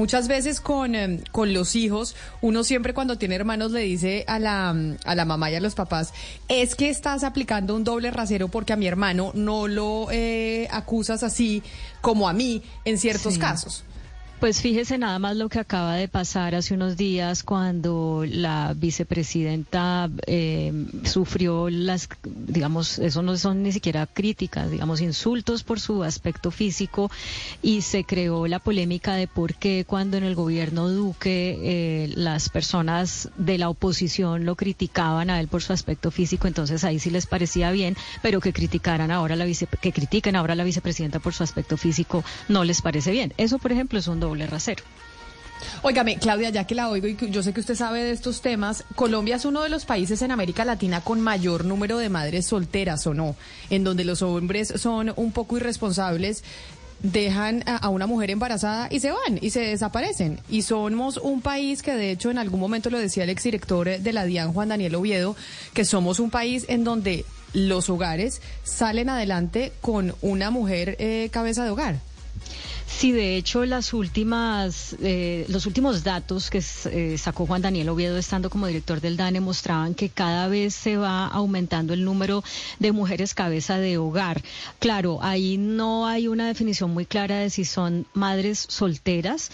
Muchas veces con, em, con los hijos, uno siempre cuando tiene hermanos le dice a la, a la mamá y a los papás, es que estás aplicando un doble rasero porque a mi hermano no lo eh, acusas así como a mí en ciertos casos. Pues fíjese nada más lo que acaba de pasar hace unos días cuando la vicepresidenta eh, sufrió las, digamos, eso no son ni siquiera críticas, digamos, insultos por su aspecto físico y se creó la polémica de por qué cuando en el gobierno Duque eh, las personas de la oposición lo criticaban a él por su aspecto físico, entonces ahí sí les parecía bien, pero que criticaran ahora la vice, que critiquen ahora a la vicepresidenta por su aspecto físico no les parece bien. Eso, por ejemplo, es un doble rasero. Óigame, Claudia, ya que la oigo y yo sé que usted sabe de estos temas, Colombia es uno de los países en América Latina con mayor número de madres solteras, ¿o no? En donde los hombres son un poco irresponsables dejan a, una mujer embarazada y se van y se desaparecen. Y somos un país que de hecho en algún momento lo decía el exdirector de la DIAN, Juan Daniel Oviedo, que somos un país en donde los hogares salen adelante con una mujer eh, cabeza de hogar. Sí, de hecho, las últimas, eh, los últimos datos que eh, sacó Juan Daniel Oviedo estando como director del DANE mostraban que cada vez se va aumentando el número de mujeres cabeza de hogar. Claro, ahí no hay una definición muy clara de si son madres solteras,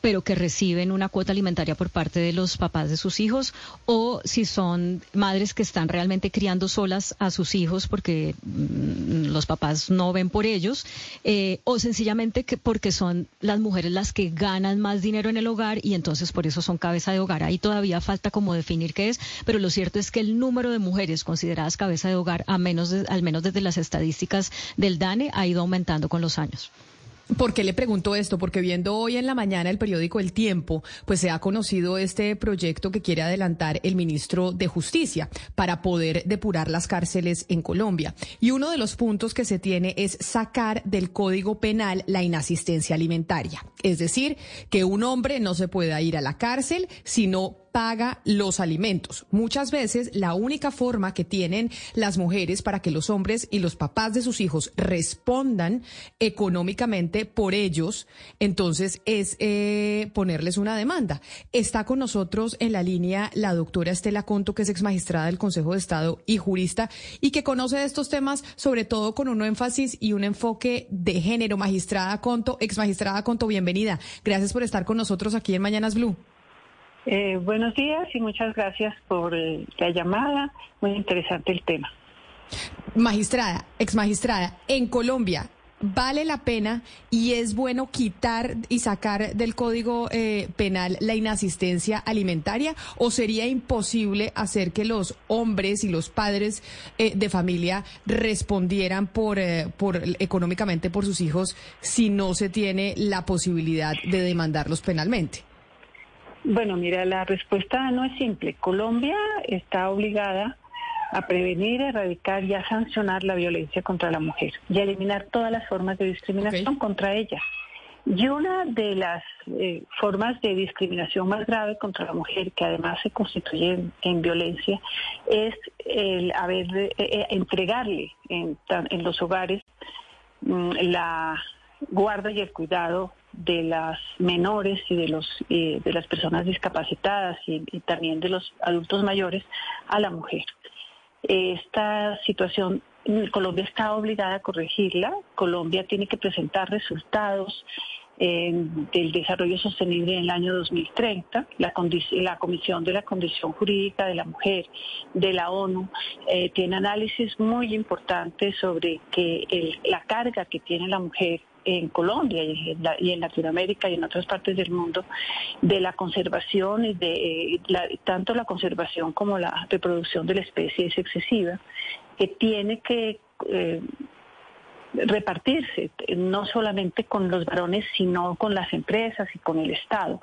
pero que reciben una cuota alimentaria por parte de los papás de sus hijos, o si son madres que están realmente criando solas a sus hijos porque mm, los papás no ven por ellos, eh, o sencillamente que porque son las mujeres las que ganan más dinero en el hogar y entonces por eso son cabeza de hogar. Ahí todavía falta como definir qué es, pero lo cierto es que el número de mujeres consideradas cabeza de hogar, a menos al menos desde las estadísticas del DANE, ha ido aumentando con los años. ¿Por qué le pregunto esto? Porque viendo hoy en la mañana el periódico El Tiempo, pues se ha conocido este proyecto que quiere adelantar el ministro de Justicia para poder depurar las cárceles en Colombia. Y uno de los puntos que se tiene es sacar del Código Penal la inasistencia alimentaria. Es decir, que un hombre no se pueda ir a la cárcel si no paga los alimentos. Muchas veces la única forma que tienen las mujeres para que los hombres y los papás de sus hijos respondan económicamente por ellos, entonces es eh, ponerles una demanda. Está con nosotros en la línea la doctora Estela Conto, que es ex magistrada del Consejo de Estado y jurista, y que conoce de estos temas, sobre todo con un énfasis y un enfoque de género. Magistrada Conto, ex magistrada Conto, bienvenida. Gracias por estar con nosotros aquí en Mañanas Blue. Eh, buenos días y muchas gracias por eh, la llamada. Muy interesante el tema. Magistrada, ex magistrada, en Colombia, ¿vale la pena y es bueno quitar y sacar del Código eh, Penal la inasistencia alimentaria o sería imposible hacer que los hombres y los padres de familia respondieran por, por económicamente por sus hijos si no se tiene la posibilidad de demandarlos penalmente? Bueno, mira, la respuesta no es simple. Colombia está obligada a prevenir, erradicar y a sancionar la violencia contra la mujer y a eliminar todas las formas de discriminación contra ella. Y una de las eh, formas de discriminación más grave contra la mujer, que además se constituye en, violencia, es el haber eh, eh, entregarle en, los hogares mm, la guarda y el cuidado de las menores y de los de las personas discapacitadas y, también de los adultos mayores a la mujer. Esta situación Colombia está obligada a corregirla. Colombia tiene que presentar resultados eh, del desarrollo sostenible en el año 2030. La, la, Comisión de la Condición Jurídica de la Mujer de la ONU eh, tiene análisis muy importantes sobre que la carga que tiene la mujer en Colombia y en, Latinoamérica y en otras partes del mundo de la conservación y de eh, tanto la conservación como la reproducción de la especie es excesiva, que tiene que eh, repartirse, no solamente con los varones, sino con las empresas y con el Estado.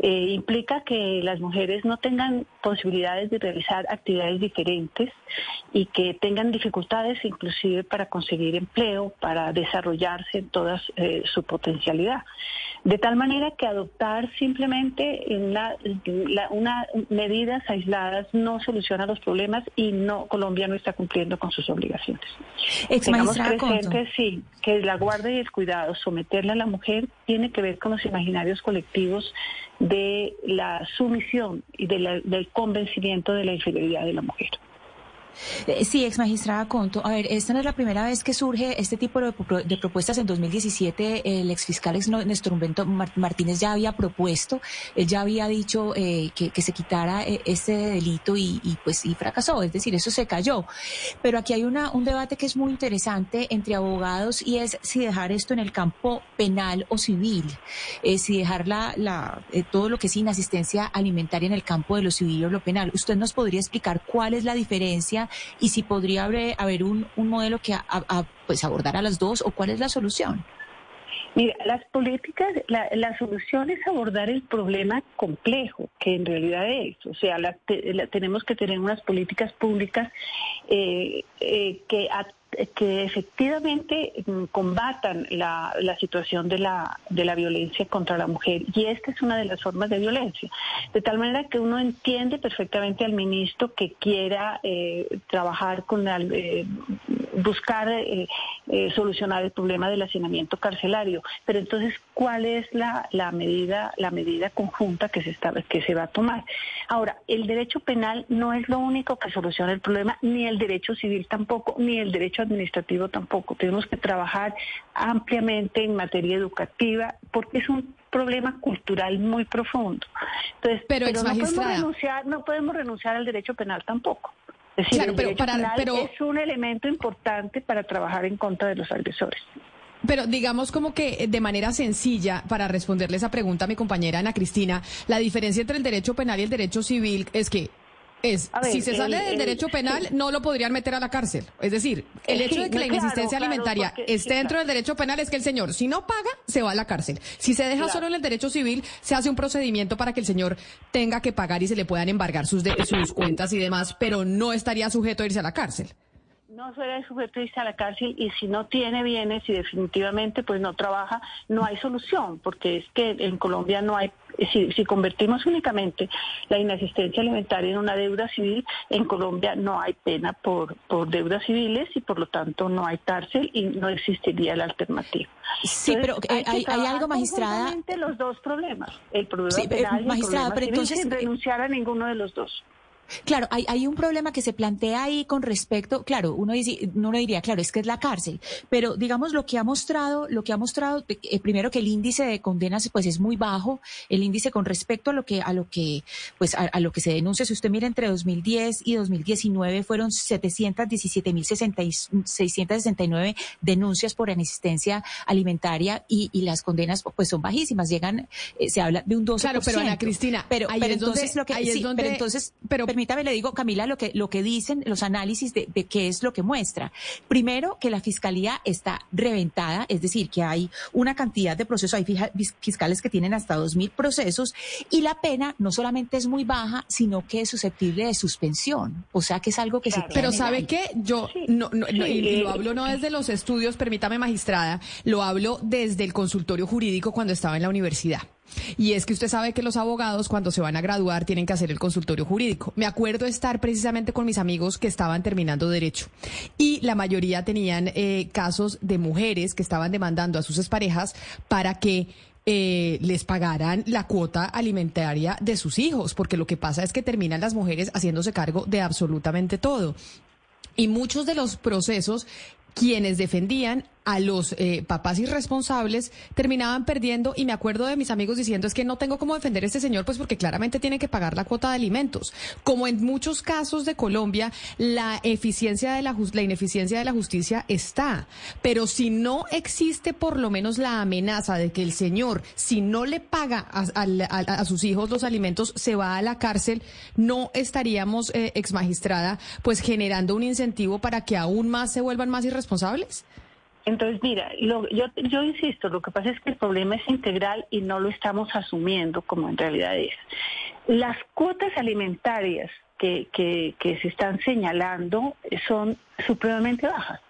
Eh, implica que las mujeres no tengan posibilidades de realizar actividades diferentes y que tengan dificultades inclusive para conseguir empleo, para desarrollarse en toda eh, su potencialidad. De tal manera que adoptar simplemente una, medidas aisladas no soluciona los problemas y no Colombia no está cumpliendo con sus obligaciones. Tengamos presente, sí, que la guardia y el cuidado, someterle a la mujer, tiene que ver con los imaginarios colectivos de la sumisión y del convencimiento de la infidelidad de la mujer. Eh, sí, ex magistrada Conto. A ver, esta no es la primera vez que surge este tipo de, propuestas. En 2017, el ex fiscal Néstor Humberto Martínez ya había propuesto, él ya había dicho eh, que, se quitara eh, este delito y, pues y fracasó. Es decir, eso se cayó. Pero aquí hay una, un debate que es muy interesante entre abogados y es si dejar esto en el campo penal o civil, si dejar la, todo lo que es inasistencia alimentaria en el campo de lo civil o lo penal. ¿Usted nos podría explicar cuál es la diferencia? Y si podría haber, un, modelo que a, pues abordara las dos o cuál es la solución. Mira, las políticas, la, solución es abordar el problema complejo, que en realidad es. O sea, tenemos que tener unas políticas públicas eh, eh, que que efectivamente mm, combatan la, la, situación de la, de la violencia contra la mujer. Y esta es una de las formas de violencia. De tal manera que uno entiende perfectamente al ministro que quiera eh, trabajar con, eh, buscar eh, solucionar el problema del hacinamiento carcelario. Pero entonces, ¿cuál es la, la, medida, la medida conjunta que se, está, que se va a tomar? Ahora, el derecho penal no es lo único que soluciona el problema, ni el derecho civil tampoco, ni el derecho administrativo tampoco. Tenemos que trabajar ampliamente en materia educativa porque es un problema cultural muy profundo. Entonces, pero, no podemos renunciar, no podemos renunciar al derecho penal tampoco. Es decir, el derecho penal es un elemento importante para trabajar en contra de los agresores. Pero digamos como que de manera sencilla, para responderle esa pregunta a mi compañera Ana Cristina, la diferencia entre el derecho penal y el derecho civil es que es, si se sale del derecho penal, no lo podrían meter a la cárcel. Es decir, el hecho de que la inexistencia alimentaria esté dentro del derecho penal es que el señor, si no paga, se va a la cárcel. Si se deja solo en el derecho civil, se hace un procedimiento para que el señor tenga que pagar y se le puedan embargar sus, sus cuentas y demás, pero no estaría sujeto a irse a la cárcel no suele sujeto irse a la cárcel y si no tiene bienes y definitivamente pues no trabaja, no hay solución, porque es que en Colombia no hay, si, si convertimos únicamente la inasistencia alimentaria en una deuda civil, en Colombia no hay pena por, por deudas civiles y por lo tanto no hay cárcel y no existiría la alternativa. Sí, pero eh, hay, hay, algo, magistrada. los dos problemas, el problema penal y el problema pero entonces, sin renunciar a ninguno de los dos. Claro, hay, hay un problema que se plantea ahí con respecto, claro, uno, dice, uno diría, claro, es que es la cárcel, pero digamos lo que ha mostrado, lo que ha mostrado, eh, primero que el índice de condenas pues es muy bajo, el índice con respecto a lo que, a lo que, pues a, lo que se denuncia, si usted mira entre 2010 y 2019 fueron 717.669 denuncias por inexistencia alimentaria y, y, las condenas pues son bajísimas, llegan, eh, se habla de un 12%. Claro, pero Ana Cristina, pero, pero entonces lo que, sí, pero entonces, pero permítame, le digo, Camila, lo que, lo que dicen los análisis de, qué es lo que muestra. Primero, que la fiscalía está reventada, es decir, que hay una cantidad de procesos, hay fiscales que tienen hasta 2.000 procesos y la pena no solamente es muy baja, sino que es susceptible de suspensión. O sea, que es algo que se Pero ¿sabe qué? Yo no, no, y lo hablo no desde los estudios, permítame, magistrada, lo hablo desde el consultorio jurídico cuando estaba en la universidad. Y es que usted sabe que los abogados cuando se van a graduar tienen que hacer el consultorio jurídico. Me acuerdo estar precisamente con mis amigos que estaban terminando derecho y la mayoría tenían eh, casos de mujeres que estaban demandando a sus exparejas para que eh, les pagaran la cuota alimentaria de sus hijos, porque lo que pasa es que terminan las mujeres haciéndose cargo de absolutamente todo. Y muchos de los procesos quienes defendían a los eh, papás irresponsables terminaban perdiendo y me acuerdo de mis amigos diciendo es que no tengo cómo defender a este señor pues porque claramente tiene que pagar la cuota de alimentos. Como en muchos casos de Colombia, la eficiencia de la, la ineficiencia de la justicia está, pero si no existe por lo menos la amenaza de que el señor, si no le paga a, sus hijos los alimentos, se va a la cárcel, no estaríamos, eh, ex magistrada, pues generando un incentivo para que aún más se vuelvan más irresponsables. Entonces, mira, yo, yo insisto, lo que pasa es que el problema es integral y no lo estamos asumiendo como en realidad es. Las cuotas alimentarias que, que, que se están señalando son supremamente bajas.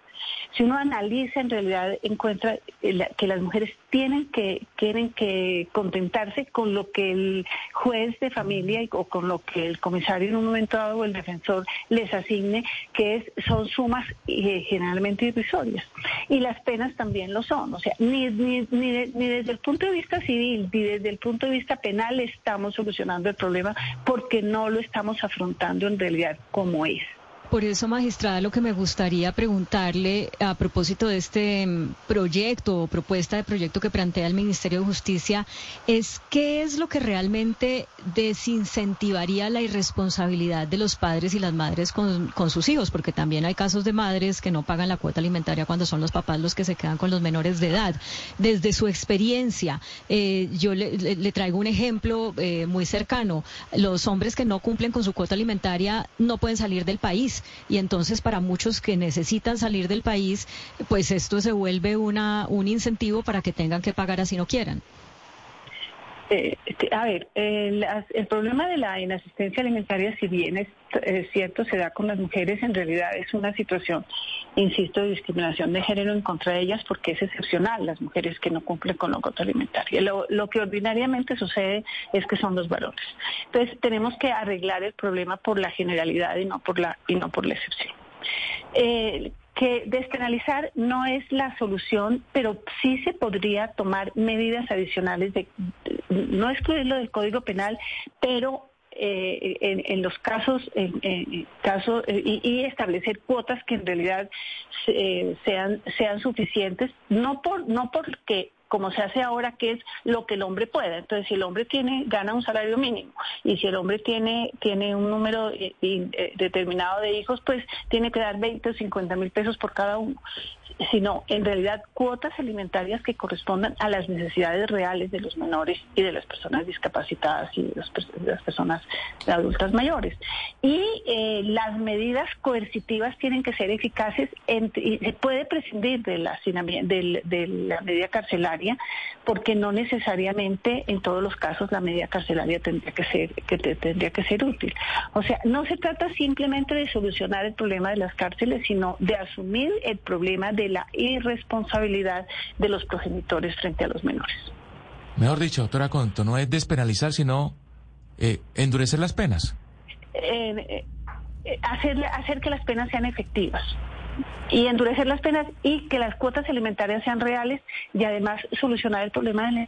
Si uno analiza, en realidad encuentra que las mujeres tienen que, tienen que contentarse con lo que el juez de familia o con lo que el comisario en un momento dado o el defensor les asigne, que es, son sumas eh, generalmente irrisorias. Y las penas también lo son. O sea, ni, ni, ni, ni desde el punto de vista civil ni desde el punto de vista penal estamos solucionando el problema porque no lo estamos afrontando en realidad como es. Por eso, magistrada, lo que me gustaría preguntarle a propósito de este mm, proyecto o propuesta de proyecto que plantea el Ministerio de Justicia es qué es lo que realmente desincentivaría la irresponsabilidad de los padres y las madres con, sus hijos, porque también hay casos de madres que no pagan la cuota alimentaria cuando son los papás los que se quedan con los menores de edad. Desde su experiencia, eh, yo le, traigo un ejemplo eh, muy cercano. Los hombres que no cumplen con su cuota alimentaria no pueden salir del país y entonces para muchos que necesitan salir del país, pues esto se vuelve una, un incentivo para que tengan que pagar así no quieran. Eh, a ver, el, problema de la inasistencia alimentaria, si bien es, cierto, se da con las mujeres, en realidad es una situación, insisto, de discriminación de género en contra de ellas porque es excepcional las mujeres que no cumplen con la cuota alimentaria. Lo, lo, que ordinariamente sucede es que son los varones. Entonces tenemos que arreglar el problema por la generalidad y no por la, y no por la excepción. Eh, que despenalizar no es la solución, pero sí se podría tomar medidas adicionales de, no excluirlo del Código Penal, pero eh, en, los casos, en, caso, eh, y, establecer cuotas que en realidad eh, sean sean suficientes, no por no porque como se hace ahora, que es lo que el hombre pueda. Entonces, si el hombre tiene gana un salario mínimo y si el hombre tiene tiene un número eh, eh, determinado de hijos, pues tiene que dar 20 o 50 mil pesos por cada uno sino en realidad cuotas alimentarias que correspondan a las necesidades reales de los menores y de las personas discapacitadas y de, las personas adultas mayores. Y eh, las medidas coercitivas tienen que ser eficaces y se puede prescindir de la, de la medida carcelaria porque no necesariamente en todos los casos la medida carcelaria tendría que ser que tendría que ser útil. O sea, no se trata simplemente de solucionar el problema de las cárceles, sino de asumir el problema de la irresponsabilidad de los progenitores frente a los menores. Mejor dicho, doctora Conto, no es despenalizar, sino eh, endurecer las penas. Eh, eh, hacer, hacer que las penas sean efectivas y endurecer las penas y que las cuotas alimentarias sean reales y además solucionar el problema de la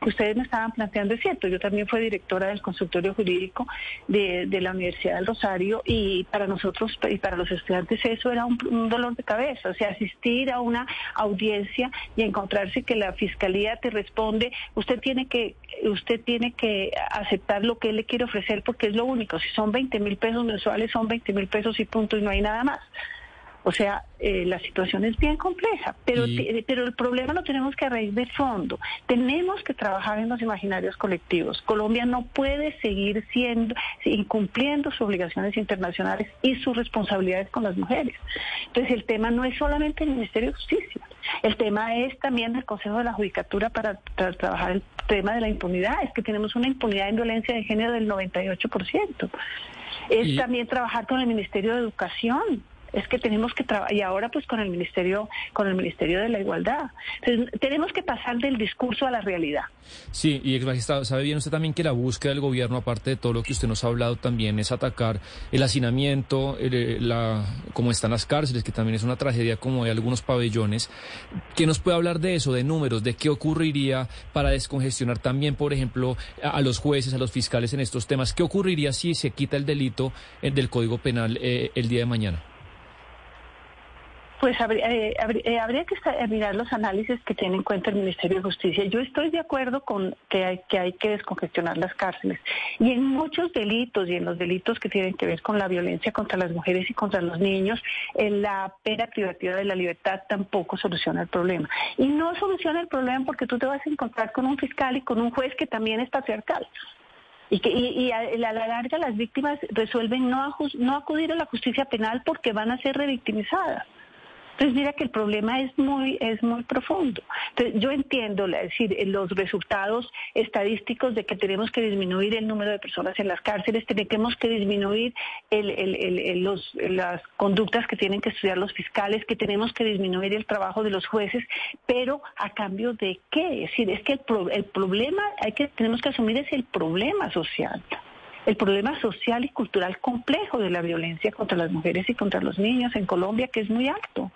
que ustedes me estaban planteando es cierto. Yo también fui directora del consultorio jurídico de, la Universidad del Rosario y para nosotros y para los estudiantes eso era un, dolor de cabeza. O sea, asistir a una audiencia y encontrarse que la fiscalía te responde, usted tiene que usted tiene que aceptar lo que él le quiere ofrecer porque es lo único. Si son 20 mil pesos mensuales, son 20 mil pesos y punto y no hay nada más. O sea, eh, la situación es bien compleja, pero, pero el problema lo tenemos que raíz de fondo. Tenemos que trabajar en los imaginarios colectivos. Colombia no puede seguir siendo, incumpliendo sus obligaciones internacionales y sus responsabilidades con las mujeres. Entonces, el tema no es solamente el Ministerio de Justicia, el tema es también el Consejo de la Judicatura para, trabajar el tema de la impunidad. Es que tenemos una impunidad en violencia de género del 98%. Es también trabajar con el Ministerio de Educación es que tenemos que trabajar, y ahora pues con el Ministerio, con el Ministerio de la Igualdad. tenemos que pasar del discurso a la realidad. Sí, y ex magistrado, sabe bien usted también que la búsqueda del gobierno, aparte de todo lo que usted nos ha hablado, también es atacar el hacinamiento, eh, la, cómo están las cárceles, que también es una tragedia como hay algunos pabellones. ¿Qué nos puede hablar de eso, de números, de qué ocurriría para descongestionar también, por ejemplo, a, los jueces, a los fiscales en estos temas? ¿Qué ocurriría si se quita el delito eh, del Código Penal eh, el día de mañana? Pues eh, eh, habría, que mirar los análisis que tiene en cuenta el Ministerio de Justicia. Yo estoy de acuerdo con que hay, que hay que descongestionar las cárceles. Y en muchos delitos, y en los delitos que tienen que ver con la violencia contra las mujeres y contra los niños, la pena privativa de la libertad tampoco soluciona el problema. Y no soluciona el problema porque tú te vas a encontrar con un fiscal y con un juez que también es patriarcal y que y, a, la larga las víctimas resuelven no acudir a la justicia penal porque van a ser revictimizadas. Entonces mira que el problema es muy es muy profundo. Entonces yo entiendo, decir, los resultados estadísticos de que tenemos que disminuir el número de personas en las cárceles, tenemos que disminuir las conductas que tienen que estudiar los fiscales, que tenemos que disminuir el trabajo de los jueces, pero a cambio de qué? Es decir, es que el, el problema hay que tenemos que asumir es el problema social el problema social y cultural complejo de la violencia contra las mujeres y contra los niños en Colombia, que es muy alto.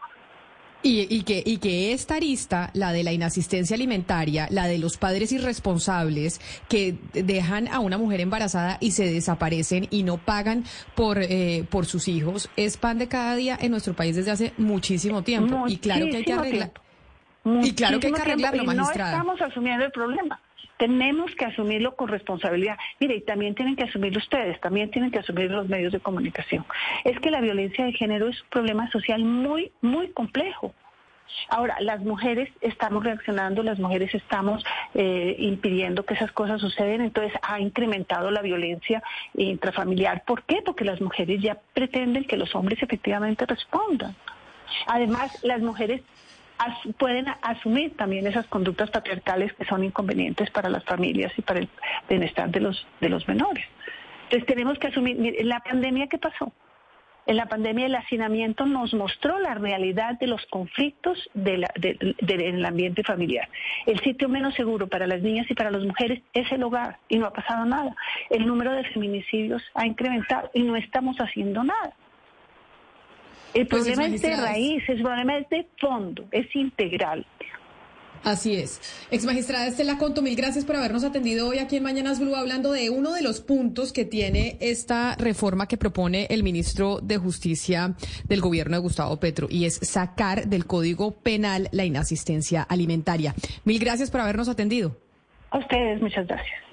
Y, que, y que esta arista, la de la inasistencia alimentaria, la de los padres irresponsables que dejan a una mujer embarazada y se desaparecen y no pagan por, eh, por sus hijos, es pan de cada día en nuestro país desde hace muchísimo tiempo. y claro que hay que arreglar. Y claro que hay que arreglarlo, magistrada. No estamos asumiendo el problema. Tenemos que asumirlo con responsabilidad. Mire, y también tienen que asumirlo ustedes, también tienen que asumir los medios de comunicación. Es que la violencia de género es un problema social muy, muy complejo. Ahora, las mujeres estamos reaccionando, las mujeres estamos eh, impidiendo que esas cosas suceden, entonces ha incrementado la violencia intrafamiliar. ¿Por qué? Porque las mujeres ya pretenden que los hombres efectivamente respondan. Además, las mujeres pueden asumir también esas conductas patriarcales que son inconvenientes para las familias y para el bienestar de los, de los menores. Entonces tenemos que asumir, en la pandemia, ¿qué pasó? En la pandemia el hacinamiento nos mostró la realidad de los conflictos del ambiente familiar. El sitio menos seguro para las niñas y para las mujeres es el hogar y no ha pasado nada. El número de feminicidios ha incrementado y no estamos haciendo nada. El pues problema es de raíz, el problema es de fondo, es integral. Así es. Ex magistrada Estela Conto, mil gracias por habernos atendido hoy aquí en Mañanas Blue hablando de uno de los puntos que tiene esta reforma que propone el ministro de Justicia del gobierno de Gustavo Petro y es sacar del Código Penal la inasistencia alimentaria. Mil gracias por habernos atendido. A ustedes, muchas gracias.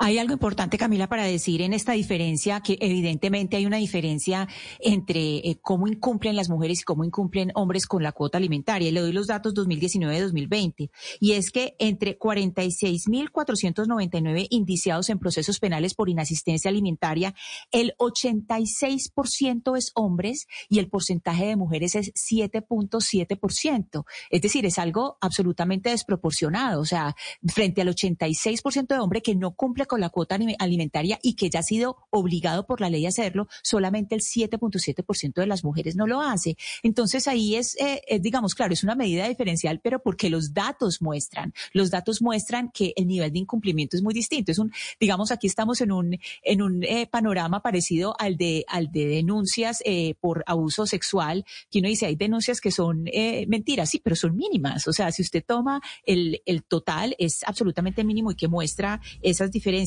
Hay algo importante, Camila, para decir en esta diferencia, que evidentemente hay una diferencia entre eh, cómo incumplen las mujeres y cómo incumplen hombres con la cuota alimentaria. Le doy los datos 2019-2020. Y es que entre 46.499 indiciados en procesos penales por inasistencia alimentaria, el 86% es hombres y el porcentaje de mujeres es 7.7%. Es decir, es algo absolutamente desproporcionado. O sea, frente al 86% de hombres que no cumple con la cuota alimentaria y que ya ha sido obligado por la ley a hacerlo, solamente el 7.7% de las mujeres no lo hace. Entonces ahí es, eh, digamos, claro, es una medida diferencial, pero porque los datos muestran, los datos muestran que el nivel de incumplimiento es muy distinto. Es un, digamos, aquí estamos en un, en un eh, panorama parecido al de, al de denuncias eh, por abuso sexual, que uno dice, hay denuncias que son mentiras, sí, pero son mínimas. O sea, si usted toma el, el total, es absolutamente mínimo y que muestra esas diferencias